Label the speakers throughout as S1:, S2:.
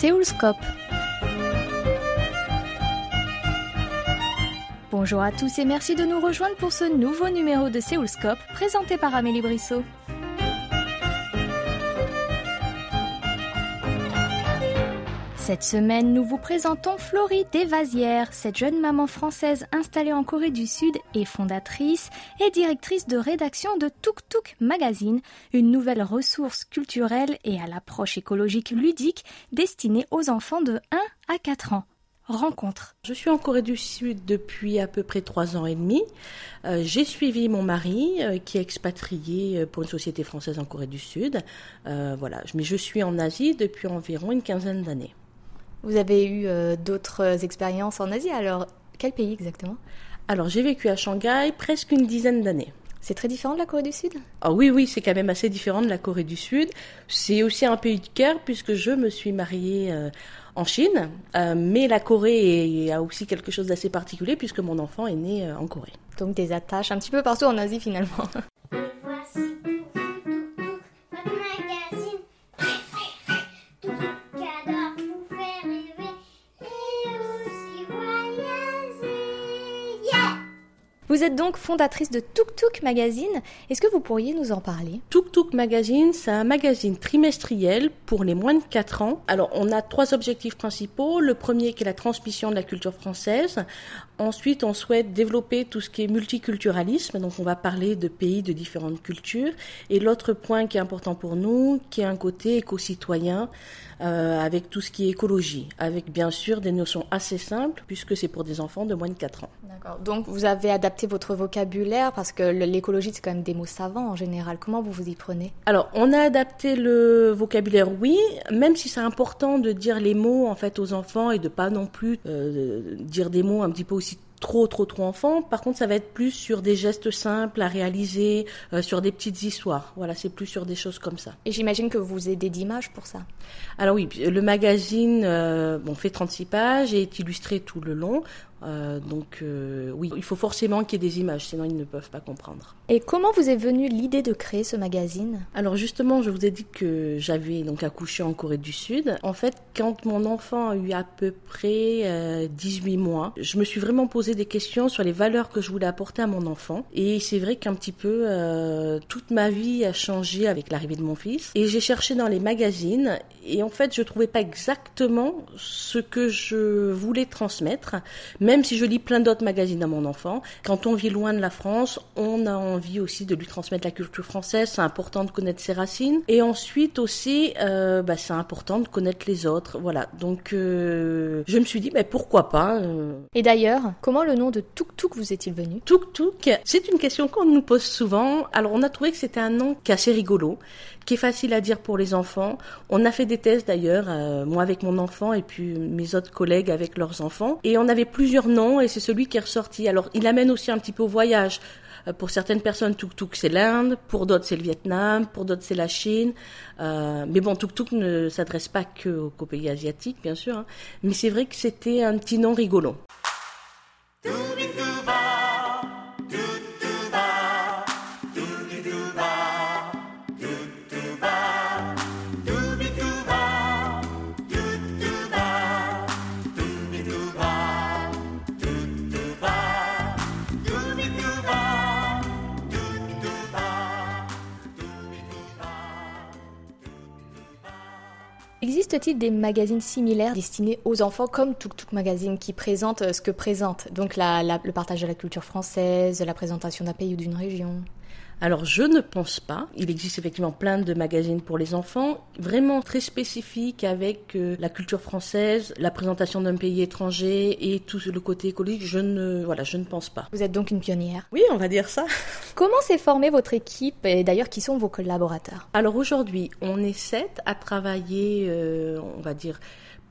S1: Séoulscope. Bonjour à tous et merci de nous rejoindre pour ce nouveau numéro de Séoulscope présenté par Amélie Brissot. Cette semaine, nous vous présentons Florie Desvasières. Cette jeune maman française installée en Corée du Sud et fondatrice et directrice de rédaction de Tuk Tuk Magazine, une nouvelle ressource culturelle et à l'approche écologique ludique destinée aux enfants de 1 à 4 ans. Rencontre.
S2: Je suis en Corée du Sud depuis à peu près trois ans et demi. Euh, j'ai suivi mon mari euh, qui est expatrié euh, pour une société française en Corée du Sud. voilà, mais je suis en Asie depuis environ une quinzaine d'années.
S1: Vous avez eu euh, d'autres expériences en Asie, alors quel pays exactement?
S2: Alors j'ai vécu à Shanghai presque une dizaine d'années.
S1: C'est très différent de la Corée du Sud?
S2: Ah oui, oui, c'est quand même assez différent de la Corée du Sud. C'est aussi un pays de cœur puisque je me suis mariée euh, en Chine, euh, mais la Corée a aussi quelque chose d'assez particulier puisque mon enfant est né en Corée.
S1: Donc des attaches un petit peu partout en Asie finalement. Vous êtes donc fondatrice de Tuk Tuk Magazine. Est-ce que vous pourriez nous en parler?
S2: Tuk Tuk Magazine, c'est un magazine trimestriel pour les moins de 4 ans. Alors, on a trois objectifs principaux. Le premier qui est la transmission de la culture française. Ensuite, on souhaite développer tout ce qui est multiculturalisme. Donc, on va parler de pays de différentes cultures. Et l'autre point qui est important pour nous, qui est un côté éco-citoyen, euh, avec tout ce qui est écologie, avec bien sûr des notions assez simples, puisque c'est pour des enfants de moins de 4 ans.
S1: D'accord. Donc, vous avez adapté votre vocabulaire Parce que l'écologie, c'est quand même des mots savants en général. Comment vous vous y prenez?
S2: Alors, on a adapté le vocabulaire, oui, même si c'est important de dire les mots en fait aux enfants et de pas non plus euh, dire des mots un petit peu aussi trop trop trop enfant. Par contre, ça va être plus sur des gestes simples à réaliser, euh, sur des petites histoires. Voilà, c'est plus sur des choses comme ça.
S1: Et j'imagine que vous aidez d'images pour ça.
S2: Alors oui, le magazine euh, bon, fait 36 pages et est illustré tout le long. Euh, donc euh, oui, il faut forcément qu'il y ait des images, sinon ils ne peuvent pas comprendre.
S1: Et comment vous est venue l'idée de créer ce magazine?
S2: Alors justement, je vous ai dit que j'avais donc accouché en Corée du Sud. En fait, quand mon enfant a eu à peu près euh, 18 mois, je me suis vraiment posé des questions sur les valeurs que je voulais apporter à mon enfant. Et c'est vrai qu'un petit peu euh, toute ma vie a changé avec l'arrivée de mon fils. Et j'ai cherché dans les magazines et en fait, je trouvais pas exactement ce que je voulais transmettre. Mais même si je lis plein d'autres magazines à mon enfant, quand on vit loin de la France, on a envie aussi de lui transmettre la culture française. C'est important de connaître ses racines. Et ensuite aussi, euh, bah, c'est important de connaître les autres. Voilà. Donc, euh, je me suis dit, bah, pourquoi pas. Euh.
S1: Et d'ailleurs, comment le nom de Tuk Tuk vous est-il venu?
S2: Tuk Tuk, c'est une question qu'on nous pose souvent. Alors, on a trouvé que c'était un nom qui est assez rigolo, qui est facile à dire pour les enfants. On a fait des tests d'ailleurs, moi avec mon enfant et puis mes autres collègues avec leurs enfants. Et on avait plusieurs nom et c'est celui qui est ressorti. Alors, il amène aussi un petit peu au voyage. Euh, pour certaines personnes, Tuk Tuk c'est l'Inde, pour d'autres c'est le Vietnam, pour d'autres c'est la Chine. Euh, mais bon, Tuk Tuk ne s'adresse pas que aux pays asiatiques, bien sûr. Hein. Mais c'est vrai que c'était un petit nom rigolo.
S1: Existe-t-il des magazines similaires destinés aux enfants comme Tuk Tuk Magazine qui présente euh, ce que présente. Donc le partage de la culture française, la présentation d'un pays ou d'une région
S2: alors je ne pense pas. Il existe effectivement plein de magazines pour les enfants, vraiment très spécifiques avec euh, la culture française, la présentation d'un pays étranger et tout le côté écologique. Je ne, voilà, je ne pense pas.
S1: Vous êtes donc une pionnière.
S2: Oui, on va dire ça.
S1: Comment s'est formée votre équipe et d'ailleurs qui sont vos collaborateurs?
S2: Alors aujourd'hui, on est sept à travailler, euh, on va dire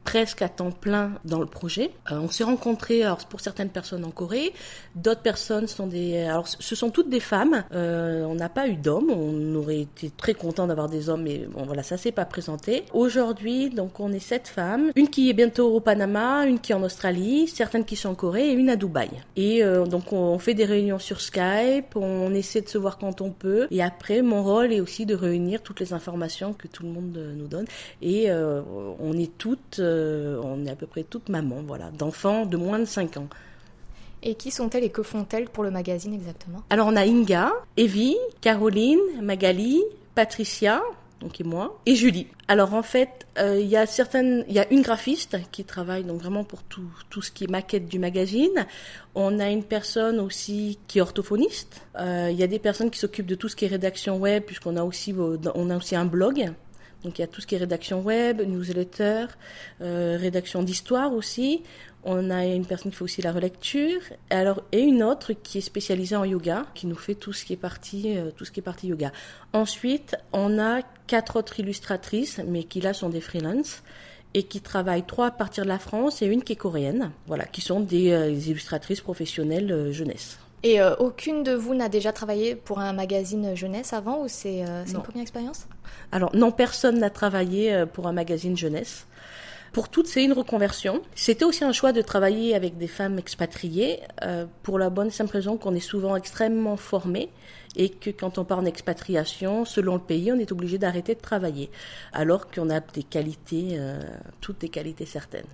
S2: presque à temps plein dans le projet. Euh, on s'est rencontrés alors pour certaines personnes en Corée, d'autres personnes sont des alors ce sont toutes des femmes. Euh, on n'a pas eu d'hommes, on aurait été très content d'avoir des hommes mais bon voilà, ça s'est pas présenté. Aujourd'hui, donc on est sept femmes, une qui est bientôt au Panama, une qui est en Australie, certaines qui sont en Corée et une à Dubaï. Et euh, donc on fait des réunions sur Skype, on essaie de se voir quand on peut et après mon rôle est aussi de réunir toutes les informations que tout le monde nous donne et on est toutes euh, on est à peu près toutes mamans, voilà, d'enfants de moins de 5 ans.
S1: Et qui sont-elles et que font-elles pour le magazine exactement?
S2: Alors on a Inga, Evie, Caroline, Magali, Patricia, donc et moi, et Julie. Alors en fait, euh, il y a certaines, il y a une graphiste qui travaille donc vraiment pour tout, tout ce qui est maquette du magazine. On a une personne aussi qui est orthophoniste. Euh, il y a des personnes qui s'occupent de tout ce qui est rédaction web, puisqu'on a aussi, on a aussi un blog donc il y a tout ce qui est rédaction web, newsletter, euh, rédaction d'histoire aussi. On a une personne qui fait aussi la relecture, alors et une autre qui est spécialisée en yoga, qui nous fait tout ce qui est partie, euh, tout ce qui est partie yoga. Ensuite, on a quatre autres illustratrices, mais qui là sont des freelances et qui travaillent trois à partir de la France et une qui est coréenne, voilà, qui sont des, euh, illustratrices professionnelles jeunesse.
S1: Et aucune de vous n'a déjà travaillé pour un magazine jeunesse avant ou c'est une première expérience?
S2: Alors non, personne n'a travaillé euh, pour un magazine jeunesse. Pour toutes, c'est une reconversion. C'était aussi un choix de travailler avec des femmes expatriées euh, pour la bonne simple raison qu'on est souvent extrêmement formés et que quand on part en expatriation, selon le pays, on est obligé d'arrêter de travailler, alors qu'on a des qualités, euh, toutes des qualités certaines.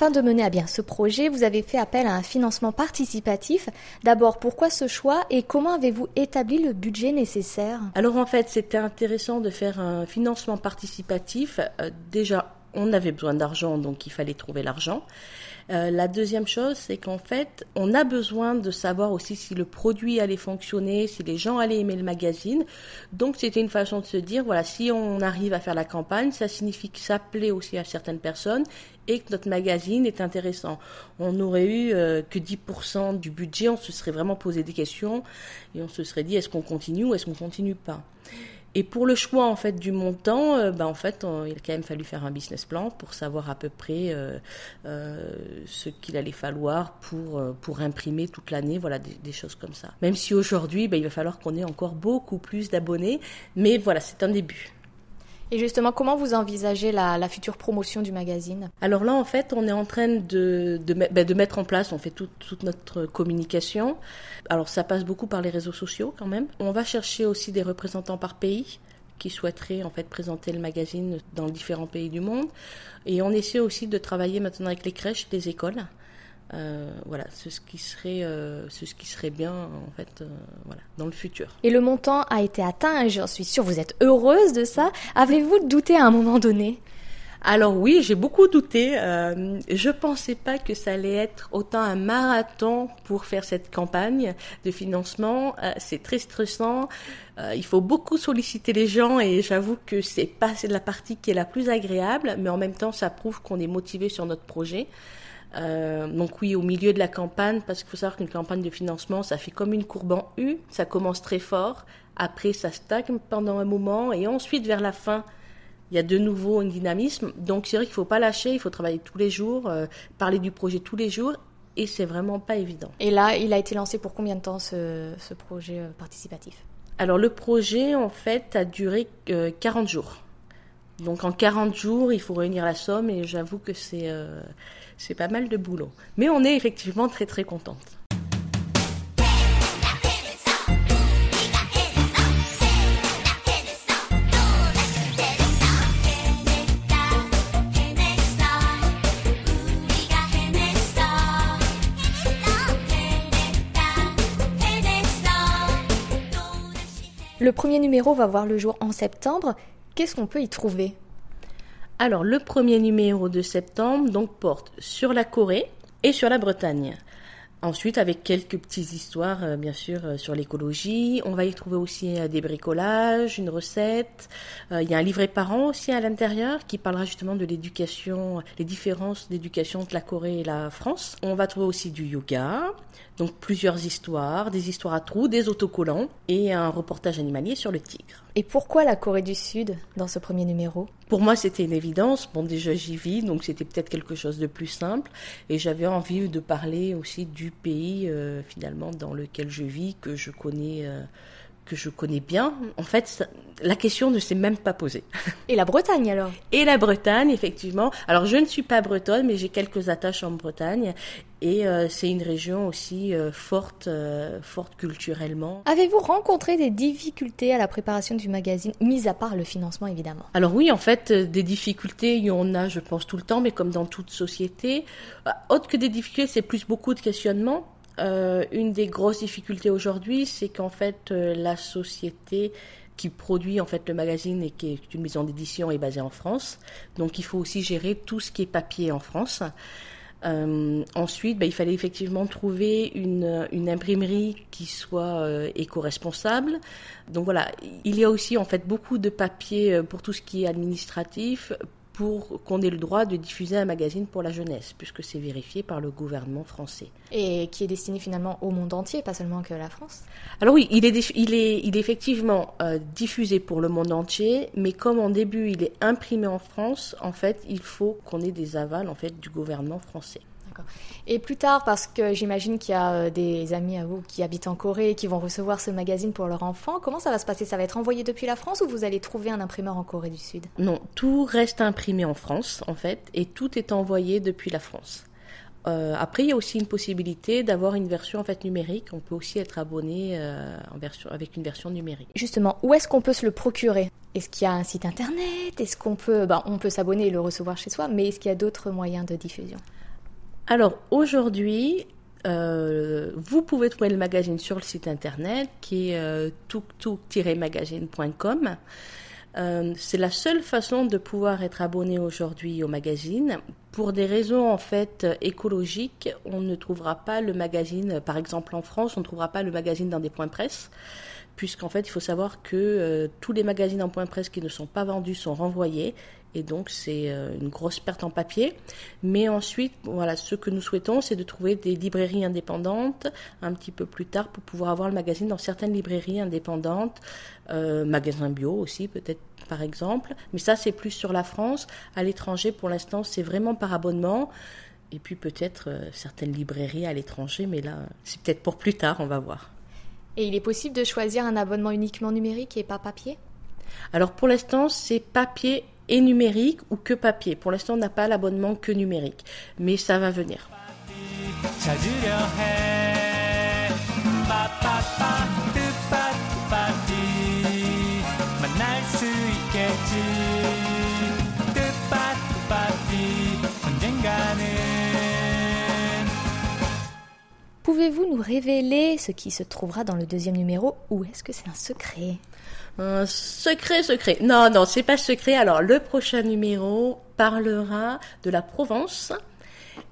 S1: Afin de mener à bien ce projet, vous avez fait appel à un financement participatif. D'abord, pourquoi ce choix et comment avez-vous établi le budget nécessaire?
S2: Alors en fait, c'était intéressant de faire un financement participatif. Euh, déjà, on avait besoin d'argent, donc il fallait trouver l'argent. Euh, la deuxième chose, c'est qu'en fait, on a besoin de savoir aussi si le produit allait fonctionner, si les gens allaient aimer le magazine. Donc, c'était une façon de se dire, voilà, si on arrive à faire la campagne, ça signifie que ça plaît aussi à certaines personnes et que notre magazine est intéressant. On n'aurait eu euh, que 10% du budget, on se serait vraiment posé des questions et on se serait dit, est-ce qu'on continue ou est-ce qu'on continue pas? Et pour le choix en fait du montant, euh, bah, en fait, il a quand même fallu faire un business plan pour savoir à peu près euh, euh, ce qu'il allait falloir pour pour imprimer toute l'année, voilà des, choses comme ça. Même si aujourd'hui, bah, il va falloir qu'on ait encore beaucoup plus d'abonnés, mais voilà, c'est un début.
S1: Et justement, comment vous envisagez la, future promotion du magazine?
S2: Alors là, en fait, on est en train de, de, ben, mettre en place, on fait toute notre communication. Alors ça passe beaucoup par les réseaux sociaux quand même. On va chercher aussi des représentants par pays qui souhaiteraient en fait présenter le magazine dans différents pays du monde. Et on essaie aussi de travailler maintenant avec les crèches, les écoles, euh, voilà, c'est ce qui serait, euh, ce qui serait bien en fait, euh, voilà, dans le futur.
S1: Et le montant a été atteint, j'en suis sûre, vous êtes heureuse de ça. Avez-vous douté à un moment donné?
S2: Alors oui, j'ai beaucoup douté. Euh, je pensais pas que ça allait être autant un marathon pour faire cette campagne de financement. c'est très stressant. il faut beaucoup solliciter les gens et j'avoue que c'est pas c'est la partie qui est la plus agréable, mais en même temps, ça prouve qu'on est motivé sur notre projet. Euh, donc oui, au milieu de la campagne, parce qu'il faut savoir qu'une campagne de financement, ça fait comme une courbe en U, ça commence très fort, après ça stagne pendant un moment, et ensuite vers la fin, il y a de nouveau un dynamisme. Donc c'est vrai qu'il ne faut pas lâcher, il faut travailler tous les jours, euh, parler du projet tous les jours, et c'est vraiment pas évident.
S1: Et là, il a été lancé pour combien de temps ce, ce projet euh, participatif?
S2: Alors le projet, en fait, a duré 40 jours. Donc en 40 jours, il faut réunir la somme, et j'avoue que c'est c'est pas mal de boulot. Mais on est effectivement très très contente.
S1: Le premier numéro va voir le jour en septembre. Qu'est-ce qu'on peut y trouver
S2: Alors, le premier numéro de septembre donc porte sur la Corée et sur la Bretagne. Ensuite, avec quelques petites histoires, euh, bien sûr, euh, sur l'écologie. On va y trouver aussi euh, des bricolages, une recette. il y a un livret par an aussi à l'intérieur qui parlera justement de l'éducation, les différences d'éducation entre la Corée et la France. On va trouver aussi du yoga, donc plusieurs histoires, des histoires à trous, des autocollants et un reportage animalier sur le tigre.
S1: Et pourquoi la Corée du Sud dans ce premier numéro?
S2: Pour moi, c'était une évidence. Bon, déjà, j'y vis, donc c'était peut-être quelque chose de plus simple. Et j'avais envie de parler aussi du pays, euh, finalement, dans lequel je vis, que je connais. Euh, que je connais bien, en fait, la question ne s'est même pas posée.
S1: Et la Bretagne alors?
S2: Et la Bretagne, effectivement. Alors, je ne suis pas bretonne, mais j'ai quelques attaches en Bretagne. Et euh, c'est une région aussi euh, forte, euh, forte culturellement.
S1: Avez-vous rencontré des difficultés à la préparation du magazine, mis à part le financement évidemment?
S2: Alors oui, en fait, des difficultés, il y en a, je pense, tout le temps, mais comme dans toute société. Autre que des difficultés, c'est plus beaucoup de questionnements. une des grosses difficultés aujourd'hui, c'est qu'en fait, la société qui produit en fait le magazine et qui est une maison d'édition est basée en France. Donc il faut aussi gérer tout ce qui est papier en France. Euh, ensuite, bah, il fallait effectivement trouver une, une imprimerie qui soit euh, éco-responsable. Donc voilà, il y a aussi en fait beaucoup de papiers euh, pour tout ce qui est administratif pour qu'on ait le droit de diffuser un magazine pour la jeunesse, puisque c'est vérifié par le gouvernement français.
S1: Et qui est destiné finalement au monde entier, pas seulement que la France
S2: Alors oui, il est, il est, il est effectivement euh, diffusé pour le monde entier, mais comme en début il est imprimé en France, en fait, il faut qu'on ait des avals en fait du gouvernement français.
S1: Et plus tard, parce que j'imagine qu'il y a euh, des amis à vous qui habitent en Corée et qui vont recevoir ce magazine pour leur enfant, comment ça va se passer? Ça va être envoyé depuis la France ou vous allez trouver un imprimeur en Corée du Sud?
S2: Non, tout reste imprimé en France, en fait, et tout est envoyé depuis la France. Euh, après, il y a aussi une possibilité d'avoir une version en fait numérique. On peut aussi être abonné euh, en version, avec une version numérique.
S1: Justement, où est-ce qu'on peut se le procurer? Est-ce qu'il y a un site internet? Est-ce qu'on peut, ben, on peut s'abonner et le recevoir chez soi, mais est-ce qu'il y a d'autres moyens de diffusion?
S2: Alors aujourd'hui, euh, vous pouvez trouver le magazine sur le site internet qui est euh, magazine.com. Euh, c'est la seule façon de pouvoir être abonné aujourd'hui au magazine. Pour des raisons en fait écologiques, on ne trouvera pas le magazine, par exemple en France, on ne trouvera pas le magazine dans des points presse, puisqu'en fait il faut savoir que tous les magazines en point presse qui ne sont pas vendus sont renvoyés et donc c'est euh, une grosse perte en papier. Mais ensuite, voilà, ce que nous souhaitons, c'est de trouver des librairies indépendantes un petit peu plus tard pour pouvoir avoir le magazine dans certaines librairies indépendantes, euh, magasins bio aussi peut-être par exemple. Mais ça, c'est plus sur la France. À l'étranger, pour l'instant, c'est vraiment par abonnement. Et puis peut-être euh, certaines librairies à l'étranger, mais là, c'est peut-être pour plus tard, on va voir.
S1: Et il est possible de choisir un abonnement uniquement numérique et pas papier?
S2: Alors pour l'instant, c'est papier et numérique ou que papier. Pour l'instant, on n'a pas l'abonnement que numérique, mais ça va venir.
S1: Pouvez-vous nous révéler ce qui se trouvera dans le deuxième numéro? Ou est-ce que c'est un secret?
S2: Un secret, secret. Non, non, c'est pas secret. Alors, le prochain numéro parlera de la Provence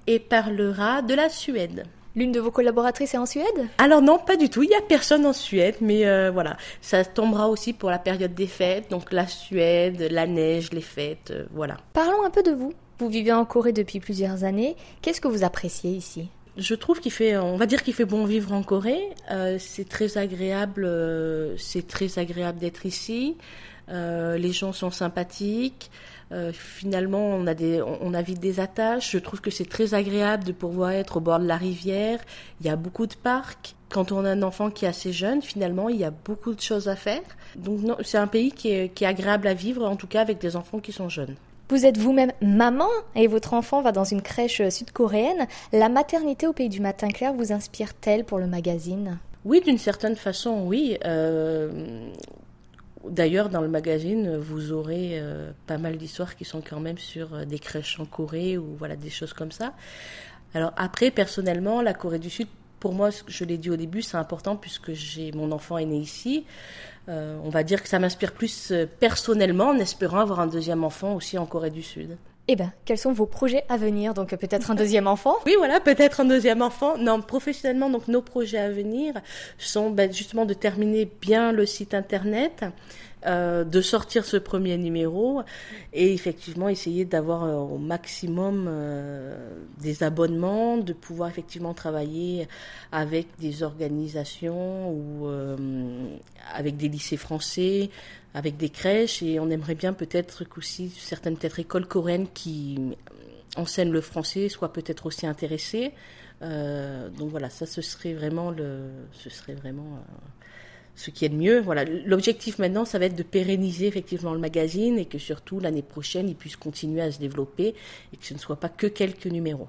S2: et parlera de la Suède.
S1: L'une de vos collaboratrices est en Suède?
S2: Alors non, pas du tout. Il n'y a personne en Suède, mais euh, voilà, ça tombera aussi pour la période des fêtes, donc la Suède, la neige, les fêtes, euh, voilà.
S1: Parlons un peu de vous. Vous vivez en Corée depuis plusieurs années. Qu'est-ce que vous appréciez ici?
S2: Je trouve qu'il fait, on va dire qu'il fait bon vivre en Corée. Euh, c'est très agréable, euh, c'est très agréable d'être ici. Euh, les gens sont sympathiques. finalement, on a des, on, a vite des attaches. Je trouve que c'est très agréable de pouvoir être au bord de la rivière. Il y a beaucoup de parcs. Quand on a un enfant qui est assez jeune, finalement, il y a beaucoup de choses à faire. Donc, c'est un pays qui est, qui est agréable à vivre, en tout cas avec des enfants qui sont jeunes.
S1: Vous êtes vous-même maman et votre enfant va dans une crèche sud-coréenne. La maternité au pays du matin clair vous inspire-t-elle pour le magazine?
S2: Oui, d'une certaine façon, oui. Euh, d'ailleurs, dans le magazine, vous aurez euh, pas mal d'histoires qui sont quand même sur euh, des crèches en Corée ou voilà des choses comme ça. Alors après, personnellement, la Corée du Sud pour moi, je l'ai dit au début, c'est important puisque j'ai mon enfant est né ici. Euh, on va dire que ça m'inspire plus euh, personnellement en espérant avoir un deuxième enfant aussi en Corée du Sud.
S1: Eh bien, quels sont vos projets à venir? Donc peut-être un deuxième enfant?
S2: Oui, voilà, peut-être un deuxième enfant. Non, professionnellement, donc nos projets à venir sont ben, justement de terminer bien le site internet, euh, de sortir ce premier numéro et effectivement essayer d'avoir euh, au maximum euh, des abonnements, de pouvoir effectivement travailler avec des organisations ou avec des lycées français, avec des crèches et on aimerait bien peut-être qu'aussi certaines peut-être écoles coréennes qui enseignent le français soient peut-être aussi intéressées. donc voilà, ça ce serait vraiment le, ce serait vraiment ce qui est de mieux. Voilà, l'objectif maintenant, ça va être de pérenniser effectivement le magazine et que surtout l'année prochaine, il puisse continuer à se développer et que ce ne soit pas que quelques numéros.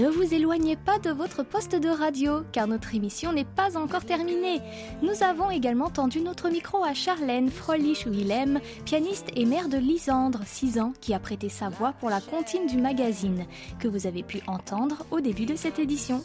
S1: Ne vous éloignez pas de votre poste de radio, car notre émission n'est pas encore terminée. Nous avons également tendu notre micro à Charlène Frolich-Willem, pianiste et mère de Lisandre, 6 ans, qui a prêté sa voix pour la comptine du magazine, que vous avez pu entendre au début de cette édition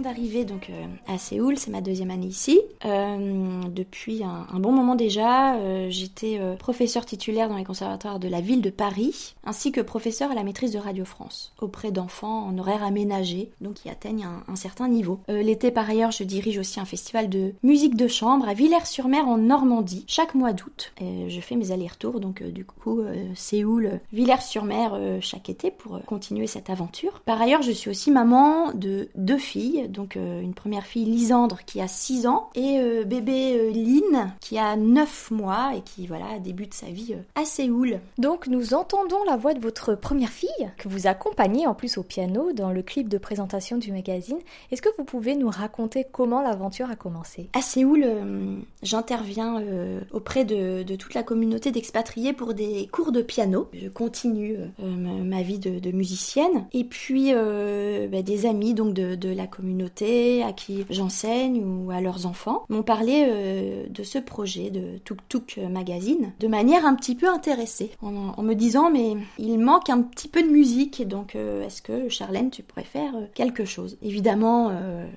S3: d'arriver donc euh, à Séoul, c'est ma deuxième année ici. Euh, depuis un, bon moment déjà, euh, j'étais professeur titulaire dans les conservatoires de la ville de Paris, ainsi que professeur à la maîtrise de Radio France, auprès d'enfants en horaire aménagé, donc qui atteignent un, certain niveau. L'été par ailleurs, je dirige aussi un festival de musique de chambre à Villers-sur-Mer en Normandie, chaque mois d'août. je fais mes allers-retours, donc du coup Séoul, Villers-sur-Mer chaque été pour continuer cette aventure. Par ailleurs, je suis aussi maman de deux filles, donc euh, une première fille Lisandre qui a 6 ans et euh, bébé euh, Lynn qui a 9 mois et qui voilà débute sa vie à Séoul.
S1: Donc nous entendons la voix de votre première fille que vous accompagnez en plus au piano dans le clip de présentation du magazine. Est-ce que vous pouvez nous raconter comment l'aventure a commencé?
S3: À Séoul, j'interviens auprès de, toute la communauté d'expatriés pour des cours de piano. Je continue ma vie de, musicienne et puis bah, des amis donc de, de la communauté à qui j'enseigne ou à leurs enfants m'ont parlé euh, de ce projet de Tuk Tuk Magazine de manière un petit peu intéressée en, me disant mais il manque un petit peu de musique donc euh, est-ce que Charlène tu pourrais faire euh, quelque chose? Évidemment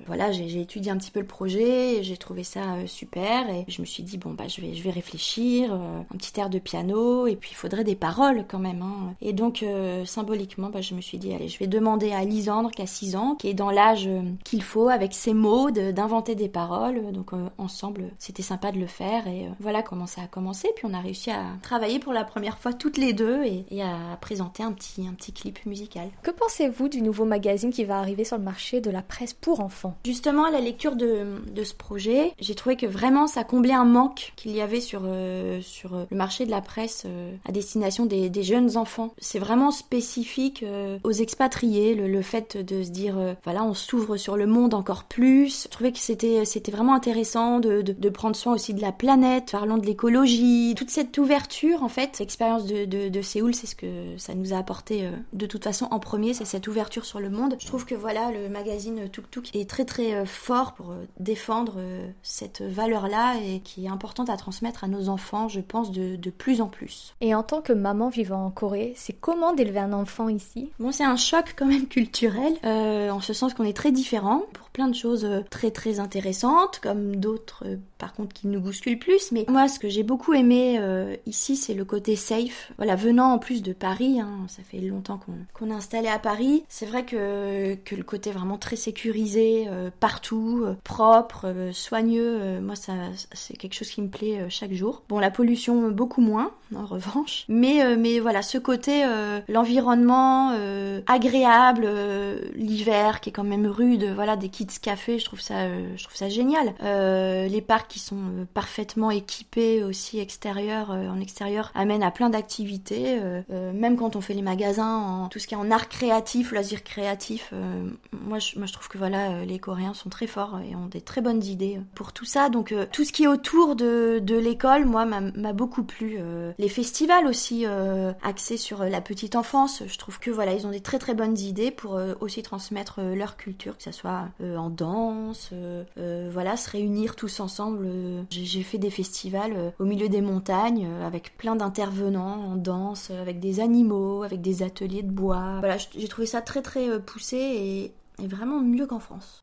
S3: voilà j'ai étudié un petit peu le projet j'ai trouvé ça super et je me suis dit bon bah je vais je vais réfléchir un petit air de piano et puis il faudrait des paroles quand même hein. et donc symboliquement bah, je me suis dit allez je vais demander à Lisandre qui a 6 ans qui est dans l'âge qu'il faut avec ses mots, d'inventer des paroles. Donc euh, ensemble, c'était sympa de le faire et euh, voilà comment ça a commencé. Puis on a réussi à travailler pour la première fois toutes les deux et, à présenter un petit, un petit clip musical.
S1: Que pensez-vous du nouveau magazine qui va arriver sur le marché de la presse pour enfants?
S3: Justement, à la lecture de, de ce projet, j'ai trouvé que vraiment ça comblait un manque qu'il y avait sur, euh, sur le marché de la presse à destination des, des, jeunes enfants. C'est vraiment spécifique aux expatriés, le, le, fait de se dire, voilà, on s'ouvre sur le monde encore plus. Je trouvais que c'était c'était vraiment intéressant de, de, prendre soin aussi de la planète, parlant de l'écologie, toute cette ouverture en fait. L'expérience de, de, de Séoul, c'est ce que ça nous a apporté euh, de toute façon en premier, c'est cette ouverture sur le monde. Je trouve que voilà, le magazine Tuk Tuk est très très euh, fort pour euh, défendre cette valeur-là et qui est importante à transmettre à nos enfants, je pense, de, de plus en plus.
S1: Et en tant que maman vivant en Corée, c'est comment d'élever un enfant ici?
S3: Bon, c'est un choc quand même culturel, en ce sens qu'on est très différent pour plein de choses euh, très très intéressantes, comme d'autres euh, par contre qui nous bousculent plus. Mais moi, ce que j'ai beaucoup aimé euh, ici, c'est le côté safe. Voilà, venant en plus de Paris, hein, ça fait longtemps qu'on est installé à Paris, c'est vrai que, que le côté vraiment très sécurisé, partout, propre, soigneux, moi ça c'est quelque chose qui me plaît chaque jour. Bon, la pollution beaucoup moins, en revanche. Mais, mais voilà, ce côté, l'environnement agréable, l'hiver qui est quand même rude voilà des kits café, je trouve ça, je trouve ça génial. les parcs qui sont parfaitement équipés aussi extérieurs, en extérieur, amènent à plein d'activités. même quand on fait les magasins, tout ce qui est en art créatif, loisirs créatifs, moi, je, moi je trouve que voilà les Coréens sont très forts et ont des très bonnes idées pour tout ça. Donc tout ce qui est autour de, de l'école, moi, m'a beaucoup plu. les festivals aussi axés sur la petite enfance, je trouve que voilà, ils ont des très très bonnes idées pour euh, aussi transmettre euh, leur culture, euh, en danse, voilà, se réunir tous ensemble. J'ai fait des festivals au milieu des montagnes avec plein d'intervenants en danse, avec des animaux, avec des ateliers de bois. Voilà, j'ai trouvé ça très très poussé et vraiment mieux qu'en France.